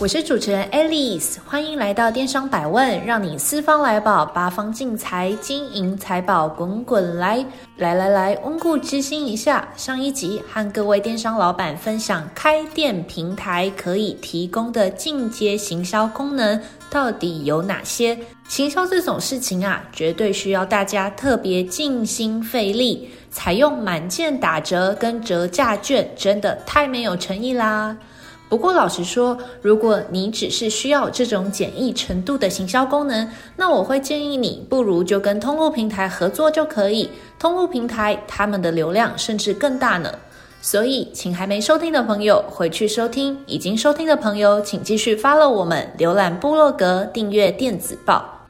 我是主持人 Alice，欢迎来到电商百问，让你四方来宝，八方进财，金银财宝滚滚来！来来来，温故知新一下，上一集和各位电商老板分享开店平台可以提供的进阶行销功能到底有哪些？行销这种事情啊，绝对需要大家特别尽心费力，采用满件打折跟折价券，真的太没有诚意啦！不过，老实说，如果你只是需要这种简易程度的行销功能，那我会建议你，不如就跟通路平台合作就可以。通路平台他们的流量甚至更大呢。所以，请还没收听的朋友回去收听；已经收听的朋友，请继续 follow 我们，浏览部落格，订阅电子报。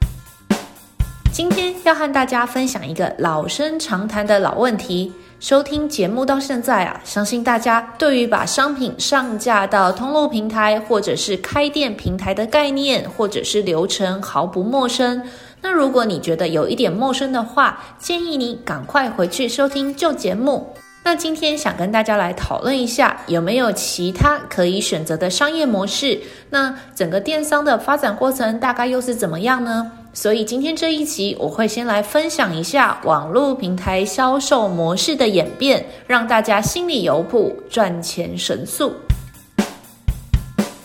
今天要和大家分享一个老生常谈的老问题。收听节目到现在啊，相信大家对于把商品上架到通路平台或者是开店平台的概念或者是流程毫不陌生。那如果你觉得有一点陌生的话，建议你赶快回去收听旧节目。那今天想跟大家来讨论一下，有没有其他可以选择的商业模式？那整个电商的发展过程大概又是怎么样呢？所以今天这一集，我会先来分享一下网络平台销售模式的演变，让大家心里有谱，赚钱神速。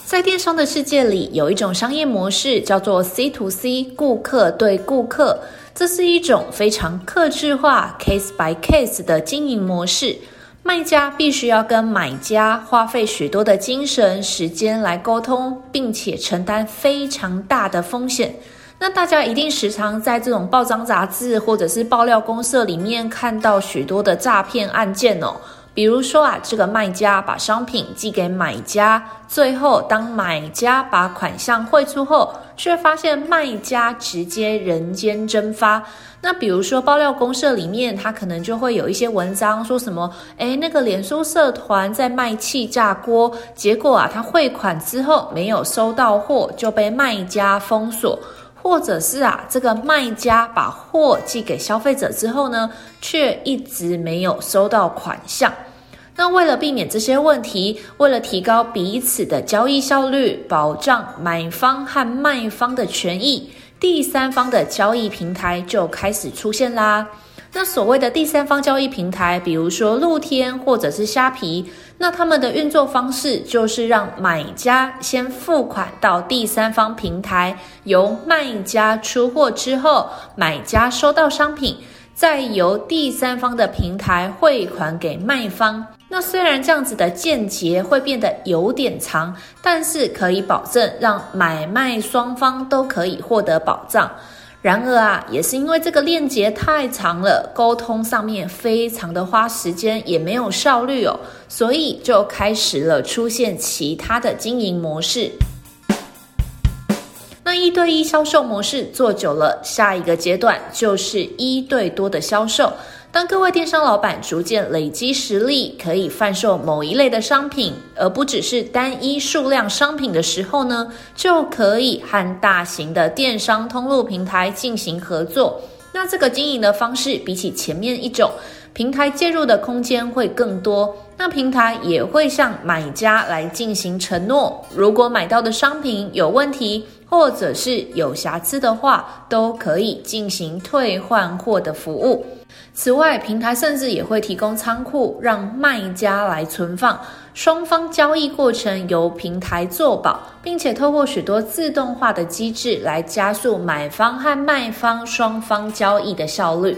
在电商的世界里，有一种商业模式叫做 C to C，顾客对顾客，这是一种非常客制化、case by case 的经营模式。卖家必须要跟买家花费许多的精神时间来沟通，并且承担非常大的风险。那大家一定时常在这种报章杂志或者是爆料公社里面看到许多的诈骗案件哦。比如说啊，这个卖家把商品寄给买家，最后当买家把款项汇出后，却发现卖家直接人间蒸发。那比如说爆料公社里面，他可能就会有一些文章说什么，诶，那个脸书社团在卖气炸锅，结果啊，他汇款之后没有收到货，就被卖家封锁。或者是啊，这个卖家把货寄给消费者之后呢，却一直没有收到款项。那为了避免这些问题，为了提高彼此的交易效率，保障买方和卖方的权益，第三方的交易平台就开始出现啦。那所谓的第三方交易平台，比如说露天或者是虾皮，那他们的运作方式就是让买家先付款到第三方平台，由卖家出货之后，买家收到商品，再由第三方的平台汇款给卖方。那虽然这样子的间接会变得有点长，但是可以保证让买卖双方都可以获得保障。然而啊，也是因为这个链接太长了，沟通上面非常的花时间，也没有效率哦，所以就开始了出现其他的经营模式。那一对一销售模式做久了，下一个阶段就是一对多的销售。当各位电商老板逐渐累积实力，可以贩售某一类的商品，而不只是单一数量商品的时候呢，就可以和大型的电商通路平台进行合作。那这个经营的方式，比起前面一种，平台介入的空间会更多。那平台也会向买家来进行承诺，如果买到的商品有问题，或者是有瑕疵的话，都可以进行退换货的服务。此外，平台甚至也会提供仓库，让卖家来存放，双方交易过程由平台做保，并且透过许多自动化的机制来加速买方和卖方双方交易的效率。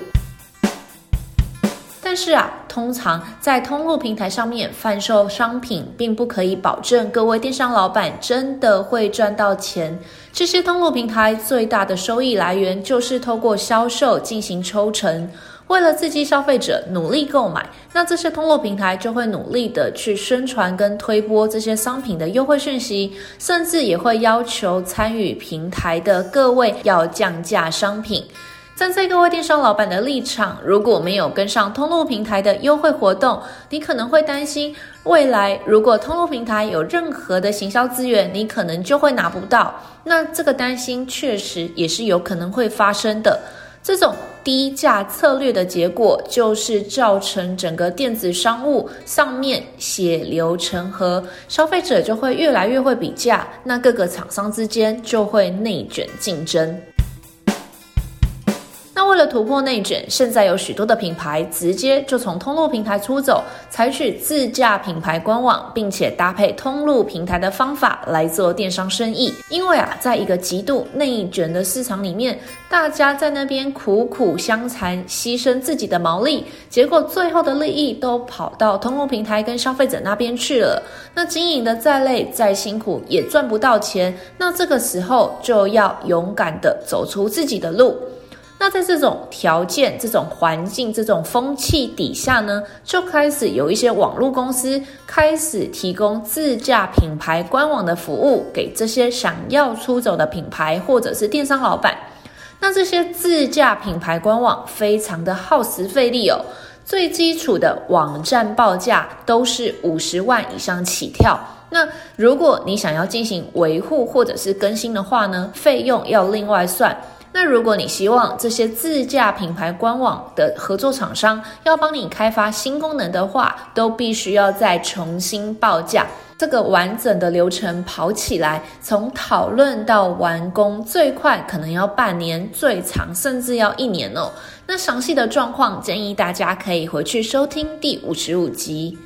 但是啊，通常在通路平台上面贩售商品，并不可以保证各位电商老板真的会赚到钱。这些通路平台最大的收益来源就是透过销售进行抽成。为了刺激消费者努力购买，那这些通路平台就会努力的去宣传跟推播这些商品的优惠讯息，甚至也会要求参与平台的各位要降价商品。站在各位电商老板的立场，如果没有跟上通路平台的优惠活动，你可能会担心未来如果通路平台有任何的行销资源，你可能就会拿不到。那这个担心确实也是有可能会发生的。这种低价策略的结果，就是造成整个电子商务上面血流成河，消费者就会越来越会比价，那各个厂商之间就会内卷竞争。为了突破内卷，现在有许多的品牌直接就从通路平台出走，采取自架品牌官网，并且搭配通路平台的方法来做电商生意。因为啊，在一个极度内卷的市场里面，大家在那边苦苦相残，牺牲自己的毛利，结果最后的利益都跑到通路平台跟消费者那边去了。那经营的再累再辛苦，也赚不到钱。那这个时候就要勇敢的走出自己的路。那在这种条件、这种环境、这种风气底下呢，就开始有一些网络公司开始提供自驾品牌官网的服务给这些想要出走的品牌或者是电商老板。那这些自驾品牌官网非常的耗时费力哦，最基础的网站报价都是五十万以上起跳。那如果你想要进行维护或者是更新的话呢，费用要另外算。那如果你希望这些自架品牌官网的合作厂商要帮你开发新功能的话，都必须要再重新报价。这个完整的流程跑起来，从讨论到完工，最快可能要半年，最长甚至要一年哦。那详细的状况，建议大家可以回去收听第五十五集。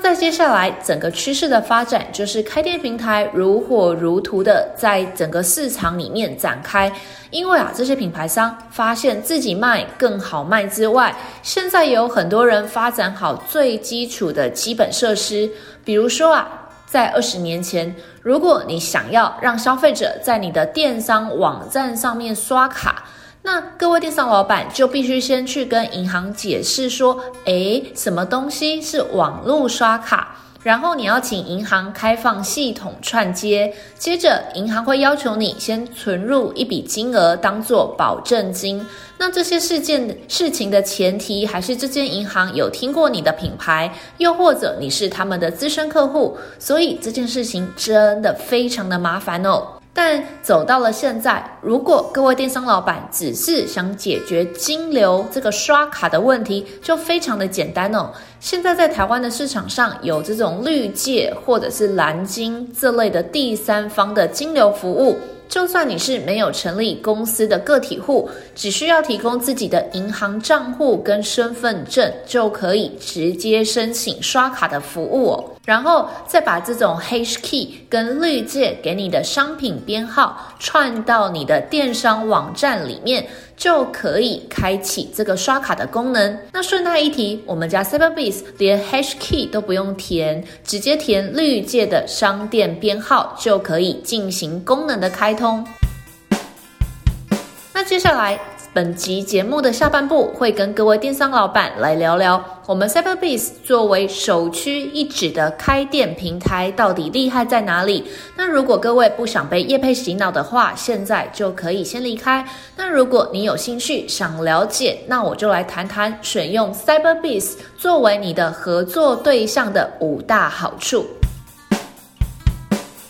在接下来整个趋势的发展，就是开店平台如火如荼的在整个市场里面展开。因为啊，这些品牌商发现自己卖更好卖之外，现在也有很多人发展好最基础的基本设施。比如说啊，在二十年前，如果你想要让消费者在你的电商网站上面刷卡，那各位电商老板就必须先去跟银行解释说，诶，什么东西是网络刷卡？然后你要请银行开放系统串接，接着银行会要求你先存入一笔金额当做保证金。那这些事件事情的前提还是这间银行有听过你的品牌，又或者你是他们的资深客户，所以这件事情真的非常的麻烦哦。但走到了现在，如果各位电商老板只是想解决金流这个刷卡的问题，就非常的简单哦。现在在台湾的市场上有这种绿界或者是蓝金这类的第三方的金流服务。就算你是没有成立公司的个体户，只需要提供自己的银行账户跟身份证，就可以直接申请刷卡的服务哦。然后再把这种 Hash Key 跟绿界给你的商品编号串到你的电商网站里面，就可以开启这个刷卡的功能。那顺带一提，我们家 Cyberbiz 连 Hash Key 都不用填，直接填绿界的商店编号就可以进行功能的开通。那接下来。本集节目的下半部会跟各位电商老板来聊聊，我们 Cyberbiz 作为首屈一指的开店平台到底厉害在哪里？那如果各位不想被业配洗脑的话，现在就可以先离开。那如果你有兴趣想了解，那我就来谈谈选用 Cyberbiz 作为你的合作对象的五大好处。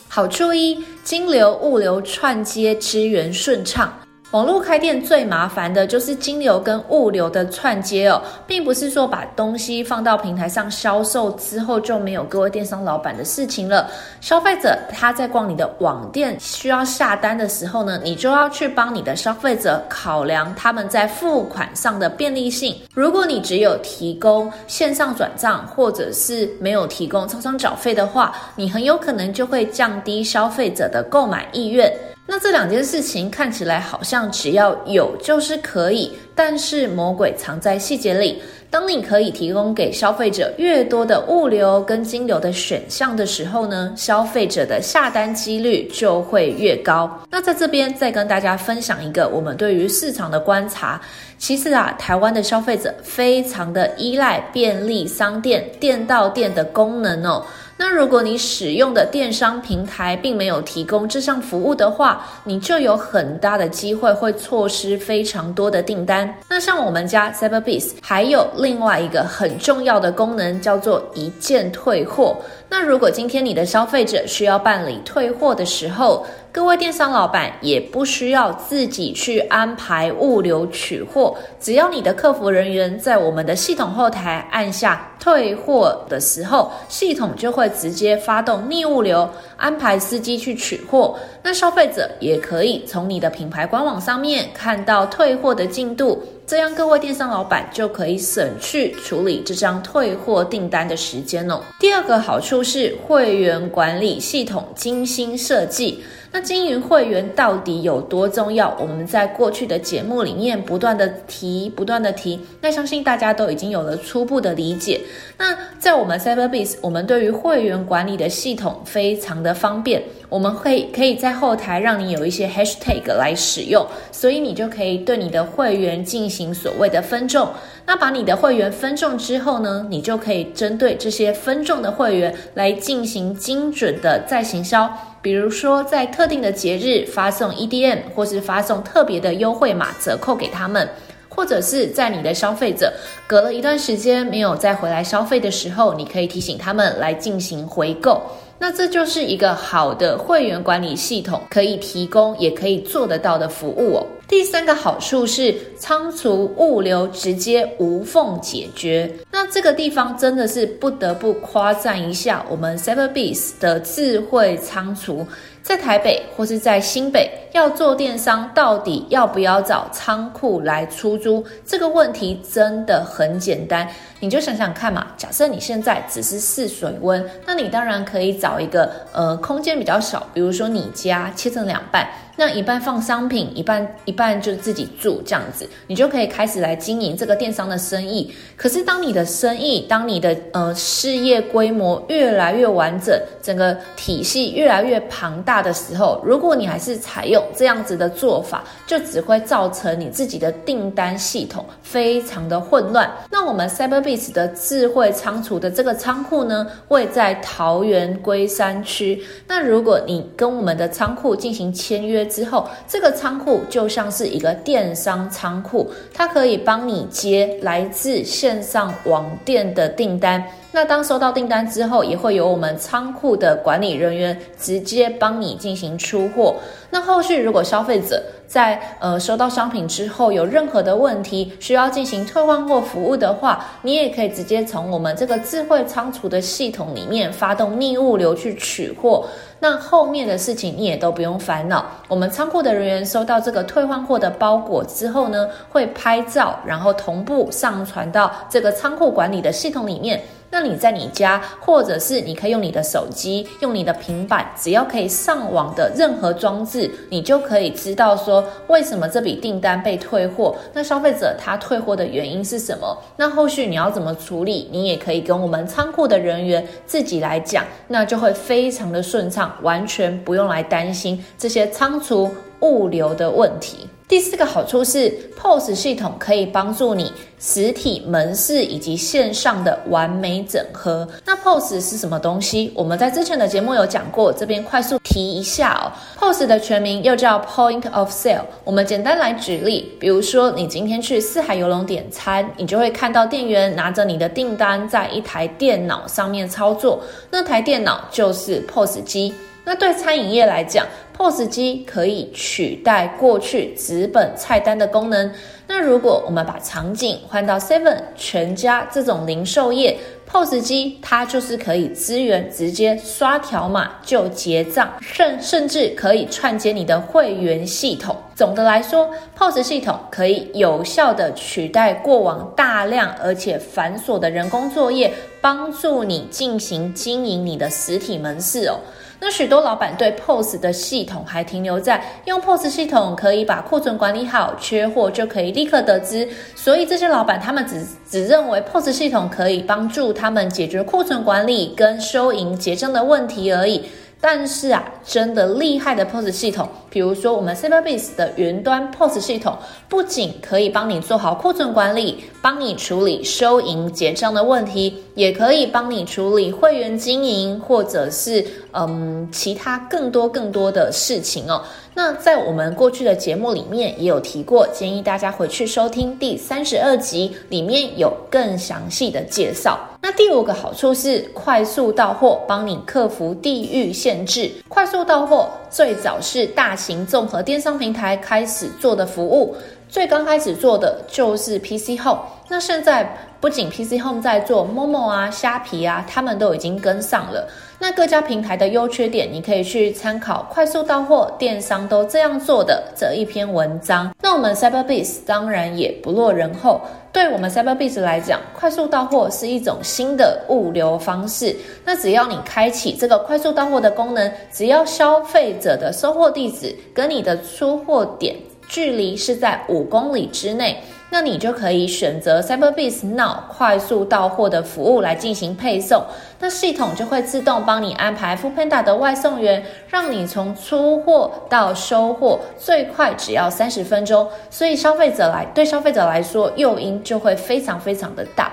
好处一：金流物流串接支援顺畅。网络开店最麻烦的就是金流跟物流的串接哦，并不是说把东西放到平台上销售之后就没有各位电商老板的事情了。消费者他在逛你的网店需要下单的时候呢，你就要去帮你的消费者考量他们在付款上的便利性。如果你只有提供线上转账，或者是没有提供超商缴费的话，你很有可能就会降低消费者的购买意愿。那这两件事情看起来好像只要有就是可以，但是魔鬼藏在细节里。当你可以提供给消费者越多的物流跟金流的选项的时候呢，消费者的下单几率就会越高。那在这边再跟大家分享一个我们对于市场的观察。其实啊，台湾的消费者非常的依赖便利商店店到店的功能哦。那如果你使用的电商平台并没有提供这项服务的话，你就有很大的机会会错失非常多的订单。那像我们家 Cyberbees 还有另外一个很重要的功能，叫做一键退货。那如果今天你的消费者需要办理退货的时候，各位电商老板也不需要自己去安排物流取货，只要你的客服人员在我们的系统后台按下退货的时候，系统就会直接发动逆物流，安排司机去取货。那消费者也可以从你的品牌官网上面看到退货的进度，这样各位电商老板就可以省去处理这张退货订单的时间哦。第二个好处是会员管理系统精心设计。那经营会员到底有多重要？我们在过去的节目里面不断的提，不断的提。那相信大家都已经有了初步的理解。那在我们 Cyberbiz，我们对于会员管理的系统非常的方便。我们会可以在后台让你有一些 Hashtag 来使用，所以你就可以对你的会员进行所谓的分众。那把你的会员分众之后呢，你就可以针对这些分众的会员来进行精准的再行销。比如说，在特定的节日发送 EDM，或是发送特别的优惠码折扣给他们，或者是在你的消费者隔了一段时间没有再回来消费的时候，你可以提醒他们来进行回购。那这就是一个好的会员管理系统可以提供，也可以做得到的服务哦。第三个好处是仓储物流直接无缝解决。这个地方真的是不得不夸赞一下我们 Cyberbiz 的智慧仓储。在台北或是在新北要做电商，到底要不要找仓库来出租？这个问题真的很简单，你就想想看嘛。假设你现在只是试水温，那你当然可以找一个呃空间比较小，比如说你家切成两半。那一半放商品，一半一半就自己住这样子，你就可以开始来经营这个电商的生意。可是当你的生意，当你的呃事业规模越来越完整，整个体系越来越庞大的时候，如果你还是采用这样子的做法，就只会造成你自己的订单系统非常的混乱。那我们 Cyberbiz 的智慧仓储的这个仓库呢，位在桃园龟山区。那如果你跟我们的仓库进行签约，之后，这个仓库就像是一个电商仓库，它可以帮你接来自线上网店的订单。那当收到订单之后，也会由我们仓库的管理人员直接帮你进行出货。那后续如果消费者在呃收到商品之后有任何的问题，需要进行退换货服务的话，你也可以直接从我们这个智慧仓储的系统里面发动逆物流去取货。那后面的事情你也都不用烦恼。我们仓库的人员收到这个退换货的包裹之后呢，会拍照，然后同步上传到这个仓库管理的系统里面。那你在你家，或者是你可以用你的手机、用你的平板，只要可以上网的任何装置，你就可以知道说为什么这笔订单被退货。那消费者他退货的原因是什么？那后续你要怎么处理？你也可以跟我们仓库的人员自己来讲，那就会非常的顺畅，完全不用来担心这些仓储物流的问题。第四个好处是，POS 系统可以帮助你实体门市以及线上的完美整合。那 POS 是什么东西？我们在之前的节目有讲过，这边快速提一下哦。POS 的全名又叫 Point of Sale。我们简单来举例，比如说你今天去四海游龙点餐，你就会看到店员拿着你的订单在一台电脑上面操作，那台电脑就是 POS 机。那对餐饮业来讲，POS 机可以取代过去纸本菜单的功能。那如果我们把场景换到 Seven、全家这种零售业，POS 机它就是可以支援直接刷条码就结账，甚甚至可以串接你的会员系统。总的来说，POS 系统可以有效地取代过往大量而且繁琐的人工作业。帮助你进行经营你的实体门市哦。那许多老板对 POS 的系统还停留在用 POS 系统可以把库存管理好，缺货就可以立刻得知，所以这些老板他们只只认为 POS 系统可以帮助他们解决库存管理跟收银结账的问题而已。但是啊，真的厉害的 POS 系统，比如说我们 Cyberbiz 的云端 POS 系统，不仅可以帮你做好库存管理，帮你处理收银结账的问题，也可以帮你处理会员经营，或者是嗯其他更多更多的事情哦。那在我们过去的节目里面也有提过，建议大家回去收听第三十二集，里面有更详细的介绍。那第五个好处是快速到货，帮你克服地域限制。快速到货最早是大型综合电商平台开始做的服务，最刚开始做的就是 PC Home。那现在不仅 PC Home 在做，Momo 啊、虾皮啊，他们都已经跟上了。那各家平台的优缺点，你可以去参考快速到货电商都这样做的这一篇文章。那我们 Cyberbiz 当然也不落人后，对我们 Cyberbiz 来讲，快速到货是一种新的物流方式。那只要你开启这个快速到货的功能，只要消费者的收货地址跟你的出货点距离是在五公里之内。那你就可以选择 Cyberbiz Now 快速到货的服务来进行配送，那系统就会自动帮你安排 Foodpanda 的外送员，让你从出货到收货最快只要三十分钟，所以消费者来对消费者来说诱因就会非常非常的大。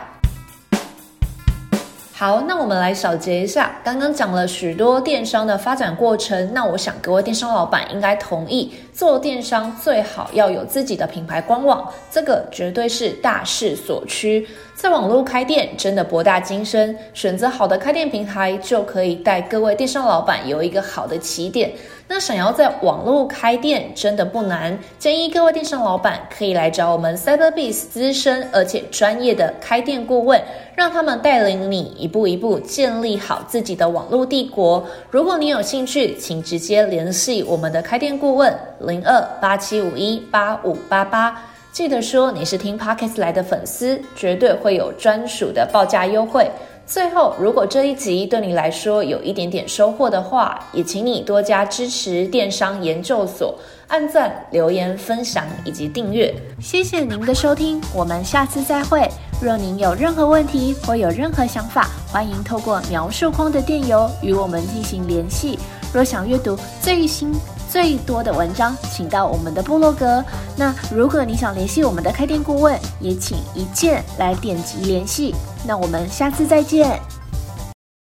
好，那我们来小结一下，刚刚讲了许多电商的发展过程，那我想各位电商老板应该同意，做电商最好要有自己的品牌官网，这个绝对是大势所趋。在网络开店真的博大精深，选择好的开店平台就可以带各位电商老板有一个好的起点。那想要在网络开店真的不难，建议各位电商老板可以来找我们 Cyberbiz 资深而且专业的开店顾问，让他们带领你一步一步建立好自己的网络帝国。如果你有兴趣，请直接联系我们的开店顾问零二八七五一八五八八。记得说你是听 Pockets 来的粉丝，绝对会有专属的报价优惠。最后，如果这一集对你来说有一点点收获的话，也请你多加支持电商研究所，按赞、留言、分享以及订阅。谢谢您的收听，我们下次再会。若您有任何问题或有任何想法，欢迎透过描述框的电邮与我们进行联系。若想阅读最新最多的文章，请到我们的部落格。那如果你想联系我们的开店顾问，也请一键来点击联系。那我们下次再见。